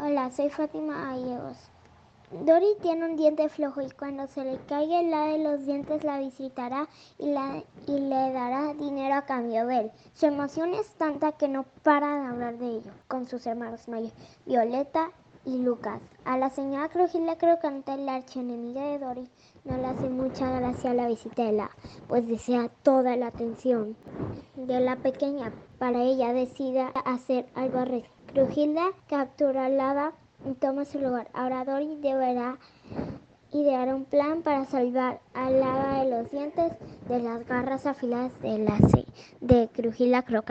Hola, soy Fátima Gallegos. Dory tiene un diente flojo y cuando se le caiga la de los dientes la visitará y, y, le dará dinero a cambio de él. Su emoción es tanta que no para de hablar de ello con sus hermanos mayores, Violeta y Lucas. A la señora Crujila Crocante, la archienemiga de Dory, no le hace mucha gracia la visita de la, pues desea toda la atención de la pequeña. Para ella decide hacer algo al Crujilda captura a Lava y toma su lugar. Ahora Dory deberá idear un plan para salvar a Lava de los dientes de las garras afiladas de la de Crocante.